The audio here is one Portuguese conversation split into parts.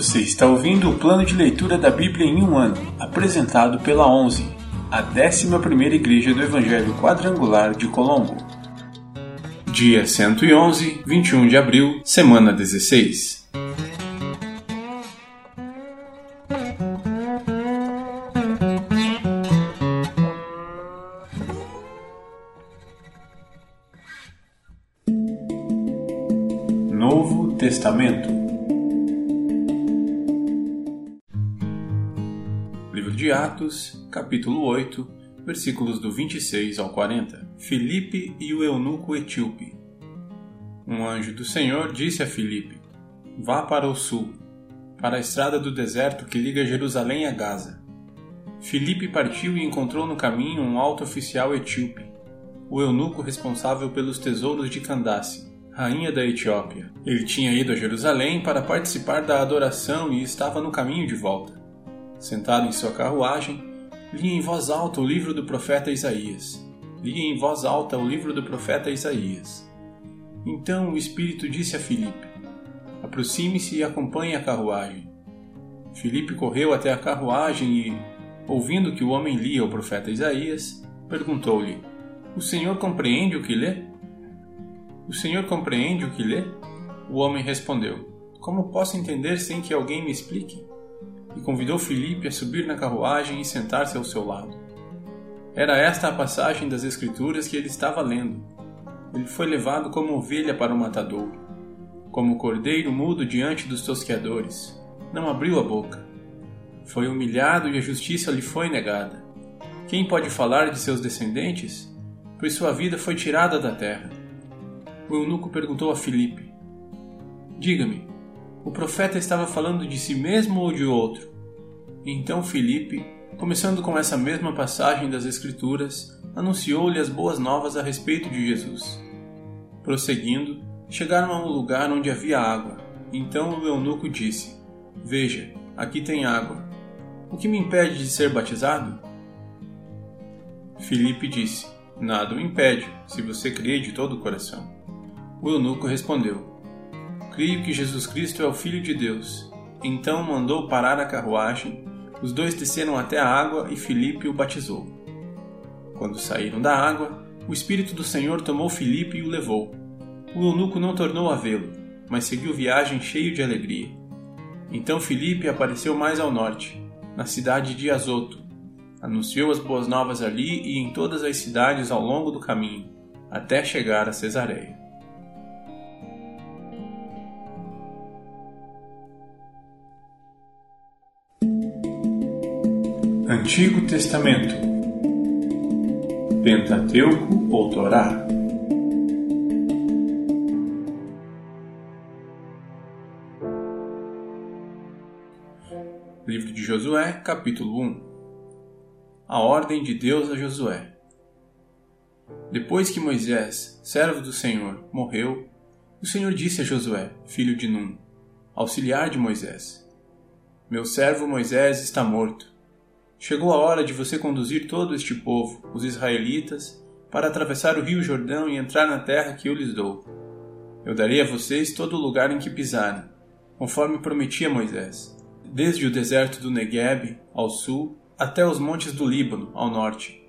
Você está ouvindo o plano de leitura da Bíblia em um ano, apresentado pela 11, a 11ª Igreja do Evangelho Quadrangular de Colombo. Dia 111, 21 de abril, semana 16. Novo Testamento de Atos, capítulo 8, versículos do 26 ao 40. Filipe e o eunuco etíope. Um anjo do Senhor disse a Filipe: Vá para o sul, para a estrada do deserto que liga Jerusalém a Gaza. Filipe partiu e encontrou no caminho um alto oficial etíope, o eunuco responsável pelos tesouros de Candace, rainha da Etiópia. Ele tinha ido a Jerusalém para participar da adoração e estava no caminho de volta. Sentado em sua carruagem, lia em voz alta o livro do profeta Isaías. Lia em voz alta o livro do profeta Isaías. Então o Espírito disse a Filipe: Aproxime-se e acompanhe a carruagem. Filipe correu até a carruagem e, ouvindo que o homem lia o profeta Isaías, perguntou-lhe: O senhor compreende o que lê? O senhor compreende o que lê? O homem respondeu: Como posso entender sem que alguém me explique? E convidou Filipe a subir na carruagem e sentar-se ao seu lado. Era esta a passagem das Escrituras que ele estava lendo. Ele foi levado como ovelha para o matadouro, como cordeiro mudo diante dos tosqueadores. Não abriu a boca. Foi humilhado e a justiça lhe foi negada. Quem pode falar de seus descendentes? Pois sua vida foi tirada da terra. O eunuco perguntou a Filipe: Diga-me, o profeta estava falando de si mesmo ou de outro? Então Filipe, começando com essa mesma passagem das Escrituras, anunciou-lhe as boas novas a respeito de Jesus. Prosseguindo, chegaram a um lugar onde havia água. Então o eunuco disse: Veja, aqui tem água. O que me impede de ser batizado? Filipe disse: Nada o impede, se você crê de todo o coração. O eunuco respondeu: Creio que Jesus Cristo é o Filho de Deus. Então mandou parar a carruagem, os dois desceram até a água e Filipe o batizou. Quando saíram da água, o Espírito do Senhor tomou Filipe e o levou. O eunuco não tornou a vê-lo, mas seguiu viagem cheio de alegria. Então Filipe apareceu mais ao norte, na cidade de Azoto. Anunciou as boas novas ali e em todas as cidades ao longo do caminho, até chegar a Cesareia. Antigo Testamento. Pentateuco ou Torá? Livro de Josué, capítulo 1 A ordem de Deus a Josué. Depois que Moisés, servo do Senhor, morreu, o Senhor disse a Josué, filho de Num, auxiliar de Moisés: Meu servo Moisés está morto Chegou a hora de você conduzir todo este povo, os israelitas, para atravessar o rio Jordão e entrar na terra que eu lhes dou. Eu darei a vocês todo o lugar em que pisarem, conforme prometia Moisés, desde o deserto do Negueb, ao sul, até os montes do Líbano, ao norte,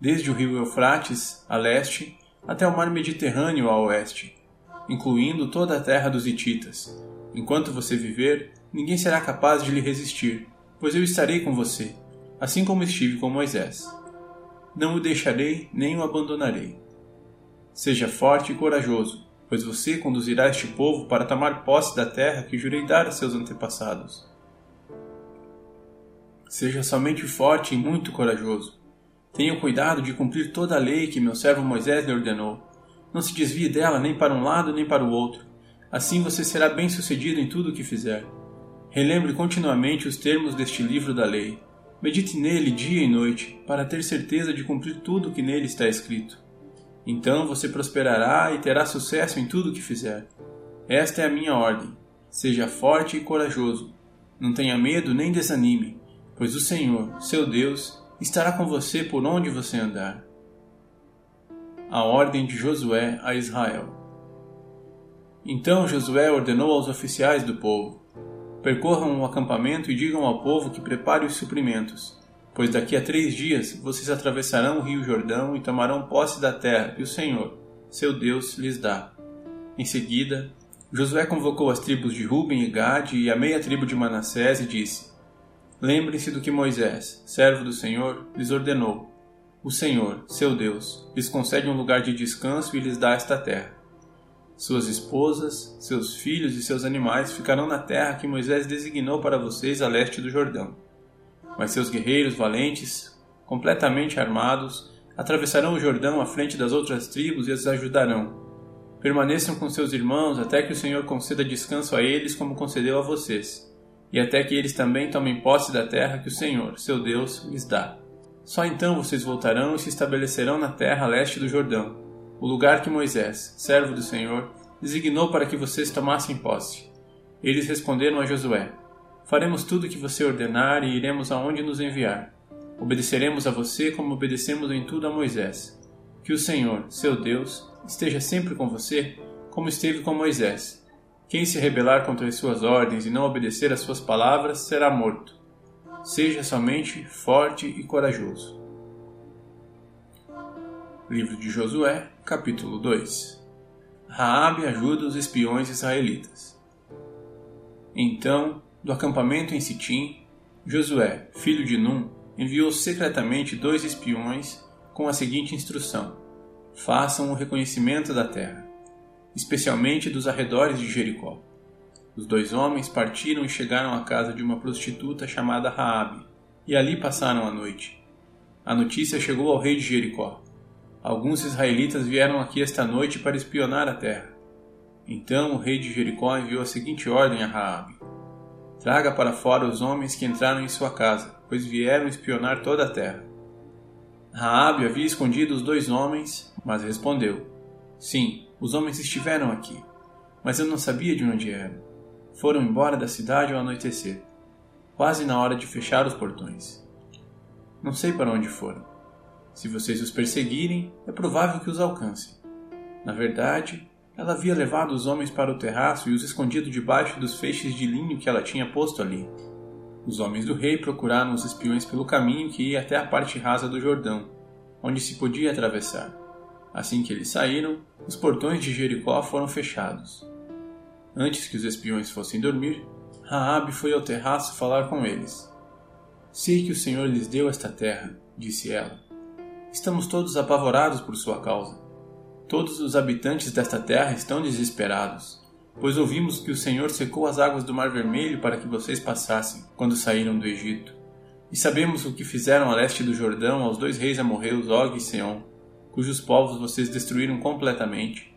desde o rio Eufrates, a leste, até o mar Mediterrâneo, a oeste, incluindo toda a terra dos Hititas. Enquanto você viver, ninguém será capaz de lhe resistir, pois eu estarei com você assim como estive com Moisés. Não o deixarei nem o abandonarei. Seja forte e corajoso, pois você conduzirá este povo para tomar posse da terra que jurei dar a seus antepassados. Seja somente forte e muito corajoso. Tenha cuidado de cumprir toda a lei que meu servo Moisés lhe ordenou. Não se desvie dela nem para um lado nem para o outro. Assim você será bem-sucedido em tudo o que fizer. Relembre continuamente os termos deste livro da lei Medite nele dia e noite, para ter certeza de cumprir tudo o que nele está escrito. Então você prosperará e terá sucesso em tudo o que fizer. Esta é a minha ordem. Seja forte e corajoso. Não tenha medo nem desanime, pois o Senhor, seu Deus, estará com você por onde você andar. A ordem de Josué a Israel. Então Josué ordenou aos oficiais do povo: percorram o acampamento e digam ao povo que prepare os suprimentos, pois daqui a três dias vocês atravessarão o rio Jordão e tomarão posse da terra que o Senhor, seu Deus, lhes dá. Em seguida, Josué convocou as tribos de Ruben e Gade e a meia tribo de Manassés e disse: Lembrem-se do que Moisés, servo do Senhor, lhes ordenou. O Senhor, seu Deus, lhes concede um lugar de descanso e lhes dá esta terra. Suas esposas, seus filhos e seus animais ficarão na terra que Moisés designou para vocês a leste do Jordão. Mas seus guerreiros valentes, completamente armados, atravessarão o Jordão à frente das outras tribos e as ajudarão Permaneçam com seus irmãos até que o Senhor conceda descanso a eles, como concedeu a vocês, e até que eles também tomem posse da terra que o Senhor, seu Deus, lhes dá. Só então vocês voltarão e se estabelecerão na terra a leste do Jordão, o lugar que Moisés, servo do Senhor, designou para que vocês tomassem posse. Eles responderam a Josué: Faremos tudo o que você ordenar e iremos aonde nos enviar. Obedeceremos a você como obedecemos em tudo a Moisés. Que o Senhor, seu Deus, esteja sempre com você, como esteve com Moisés. Quem se rebelar contra as suas ordens e não obedecer às suas palavras será morto. Seja somente forte e corajoso. Livro de Josué, capítulo 2 Raabe ajuda os espiões israelitas. Então, do acampamento em Sitim, Josué, filho de Num, enviou secretamente dois espiões com a seguinte instrução: façam o reconhecimento da terra, especialmente dos arredores de Jericó. Os dois homens partiram e chegaram à casa de uma prostituta chamada Raabe, e ali passaram a noite. A notícia chegou ao rei de Jericó. Alguns israelitas vieram aqui esta noite para espionar a terra. Então o rei de Jericó enviou a seguinte ordem a Raabe: Traga para fora os homens que entraram em sua casa, pois vieram espionar toda a terra. Raabe havia escondido os dois homens, mas respondeu: Sim, os homens estiveram aqui, mas eu não sabia de onde eram. Foram embora da cidade ao anoitecer, quase na hora de fechar os portões. Não sei para onde foram. Se vocês os perseguirem, é provável que os alcancem. Na verdade, ela havia levado os homens para o terraço e os escondido debaixo dos feixes de linho que ela tinha posto ali. Os homens do rei procuraram os espiões pelo caminho que ia até a parte rasa do Jordão, onde se podia atravessar. Assim que eles saíram, os portões de Jericó foram fechados. Antes que os espiões fossem dormir, Raabe foi ao terraço falar com eles. Sei que o Senhor lhes deu esta terra, disse ela. Estamos todos apavorados por sua causa. Todos os habitantes desta terra estão desesperados pois ouvimos que o Senhor secou as águas do Mar Vermelho para que vocês passassem quando saíram do Egito. E sabemos o que fizeram a leste do Jordão aos dois reis amorreus Og e Seom, cujos povos vocês destruíram completamente.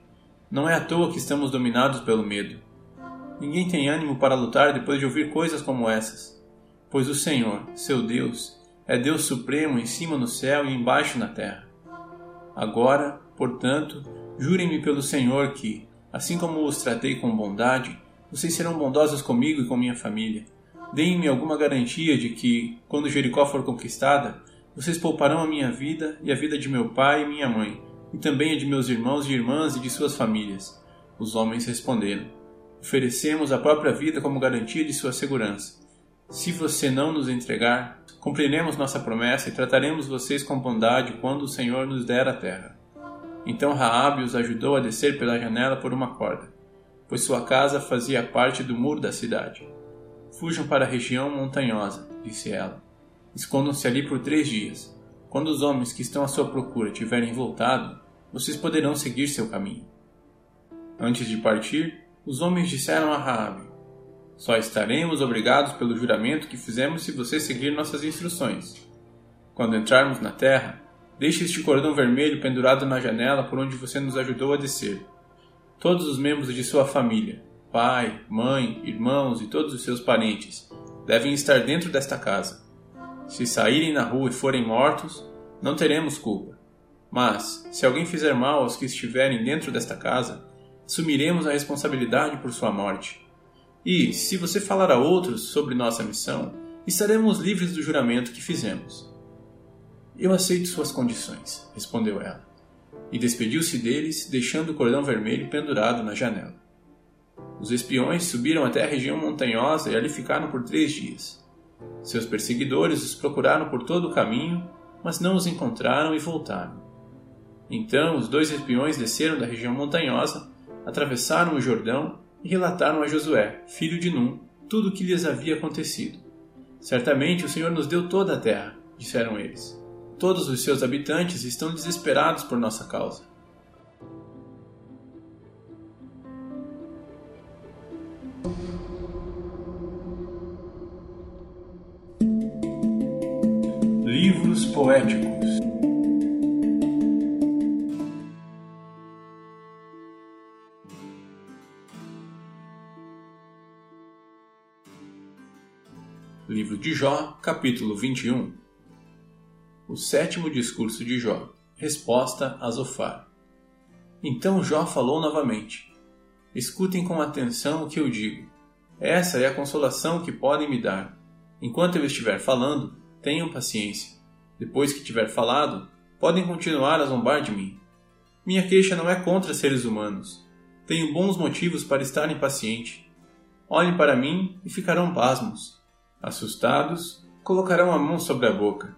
Não é à toa que estamos dominados pelo medo. Ninguém tem ânimo para lutar depois de ouvir coisas como essas, pois o Senhor, seu Deus, é Deus supremo em cima no céu e embaixo na terra. Agora, portanto, jurem-me pelo Senhor que, Assim como os tratei com bondade, vocês serão bondosos comigo e com minha família. Deem-me alguma garantia de que, quando Jericó for conquistada, vocês pouparão a minha vida e a vida de meu pai e minha mãe, e também a de meus irmãos e irmãs e de suas famílias. Os homens responderam: Oferecemos a própria vida como garantia de sua segurança. Se você não nos entregar, cumpriremos nossa promessa e trataremos vocês com bondade quando o Senhor nos der a terra. Então Raabe os ajudou a descer pela janela por uma corda, pois sua casa fazia parte do muro da cidade. Fujam para a região montanhosa, disse ela. Escondam-se ali por três dias. Quando os homens que estão à sua procura tiverem voltado, vocês poderão seguir seu caminho. Antes de partir, os homens disseram a Raabe: Só estaremos obrigados pelo juramento que fizemos se você seguir nossas instruções. Quando entrarmos na terra, Deixe este cordão vermelho pendurado na janela por onde você nos ajudou a descer. Todos os membros de sua família, pai, mãe, irmãos e todos os seus parentes, devem estar dentro desta casa. Se saírem na rua e forem mortos, não teremos culpa. Mas, se alguém fizer mal aos que estiverem dentro desta casa, assumiremos a responsabilidade por sua morte. E, se você falar a outros sobre nossa missão, estaremos livres do juramento que fizemos. Eu aceito suas condições, respondeu ela, e despediu-se deles, deixando o cordão vermelho pendurado na janela. Os espiões subiram até a região montanhosa e ali ficaram por três dias. Seus perseguidores os procuraram por todo o caminho, mas não os encontraram e voltaram. Então os dois espiões desceram da região montanhosa, atravessaram o Jordão e relataram a Josué, filho de Num, tudo o que lhes havia acontecido. Certamente o Senhor nos deu toda a terra, disseram eles. Todos os seus habitantes estão desesperados por nossa causa. Livros poéticos Livro de Jó, capítulo 21 O sétimo discurso de Jó Resposta a Zofar Então Jó falou novamente: Escutem com atenção o que eu digo. Essa é a consolação que podem me dar. Enquanto eu estiver falando, tenham paciência. Depois que tiver falado, podem continuar a zombar de mim. Minha queixa não é contra seres humanos. Tenho bons motivos para estar impaciente. Olhem para mim e ficarão pasmos. Assustados, colocarão a mão sobre a boca.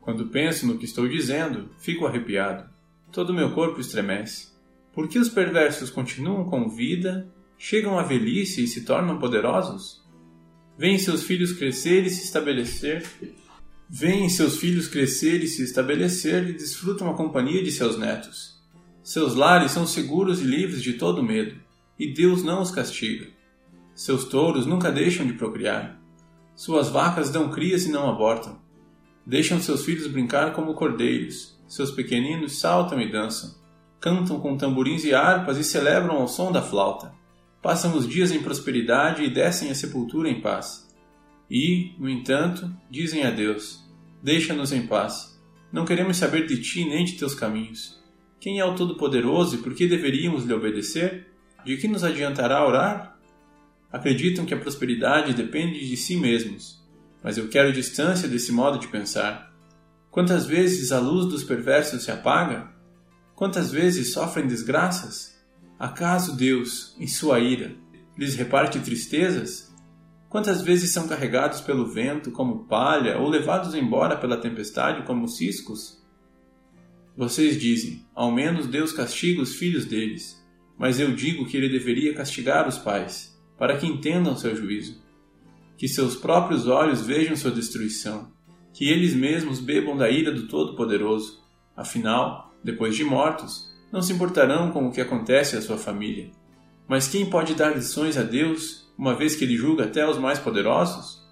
Quando penso no que estou dizendo, fico arrepiado. Todo meu corpo estremece. Por que os perversos continuam com vida, chegam à velhice e se tornam poderosos? Vêem seus filhos crescer e se estabelecer. Vêem seus filhos crescer e se estabelecer e desfrutam a companhia de seus netos. Seus lares são seguros e livres de todo medo, e Deus não os castiga. Seus touros nunca deixam de procriar. Suas vacas dão crias e não abortam. Deixam seus filhos brincar como cordeiros. Seus pequeninos saltam e dançam. Cantam com tamborins e harpas e celebram ao som da flauta. Passam os dias em prosperidade e descem à sepultura em paz. E, no entanto, dizem a Deus: Deixa-nos em paz. Não queremos saber de ti nem de teus caminhos. Quem é o Todo-Poderoso e por que deveríamos lhe obedecer? De que nos adiantará orar? Acreditam que a prosperidade depende de si mesmos, mas eu quero distância desse modo de pensar. Quantas vezes a luz dos perversos se apaga? Quantas vezes sofrem desgraças? Acaso Deus, em sua ira, lhes reparte tristezas? Quantas vezes são carregados pelo vento como palha ou levados embora pela tempestade como ciscos? Vocês dizem: ao menos Deus castiga os filhos deles, mas eu digo que ele deveria castigar os pais para que entendam seu juízo, que seus próprios olhos vejam sua destruição, que eles mesmos bebam da ira do Todo-Poderoso. Afinal, depois de mortos, não se importarão com o que acontece à sua família. Mas quem pode dar lições a Deus, uma vez que ele julga até os mais poderosos?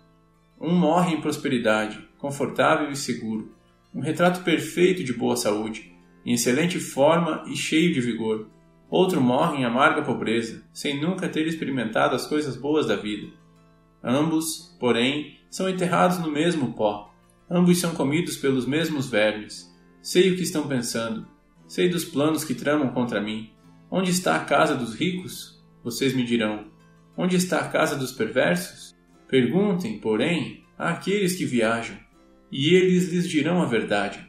Um morre em prosperidade, confortável e seguro, um retrato perfeito de boa saúde, em excelente forma e cheio de vigor Outro morre em amarga pobreza, sem nunca ter experimentado as coisas boas da vida. Ambos, porém, são enterrados no mesmo pó. Ambos são comidos pelos mesmos vermes. Sei o que estão pensando. Sei dos planos que tramam contra mim. Onde está a casa dos ricos? Vocês me dirão. Onde está a casa dos perversos? Perguntem, porém, àqueles que viajam, e eles lhes dirão a verdade.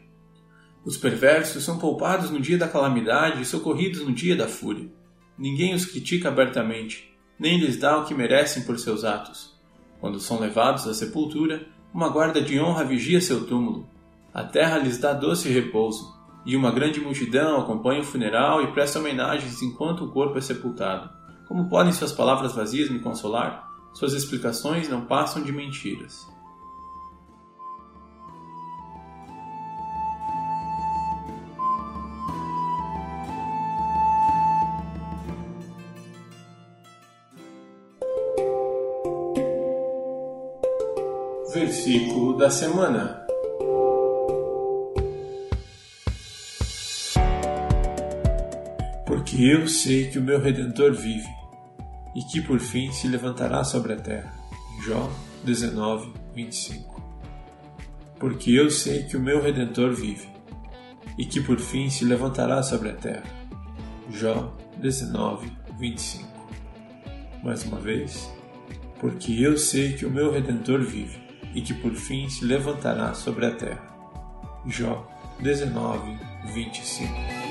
Os perversos são poupados no dia da calamidade e socorridos no dia da fúria. Ninguém os critica abertamente, nem lhes dá o que merecem por seus atos. Quando são levados à sepultura, uma guarda de honra vigia seu túmulo. A terra lhes dá doce repouso, e uma grande multidão acompanha o funeral e presta homenagens enquanto o corpo é sepultado. Como podem suas palavras vazias me consolar? Suas explicações não passam de mentiras. Versículo da semana. Porque eu sei que o meu redentor vive e que por fim se levantará sobre a terra. Jó 19, 25. Porque eu sei que o meu redentor vive e que por fim se levantará sobre a terra. Jó 19, 25. Mais uma vez, porque eu sei que o meu redentor vive e que por fim se levantará sobre a terra. Jó 19, 25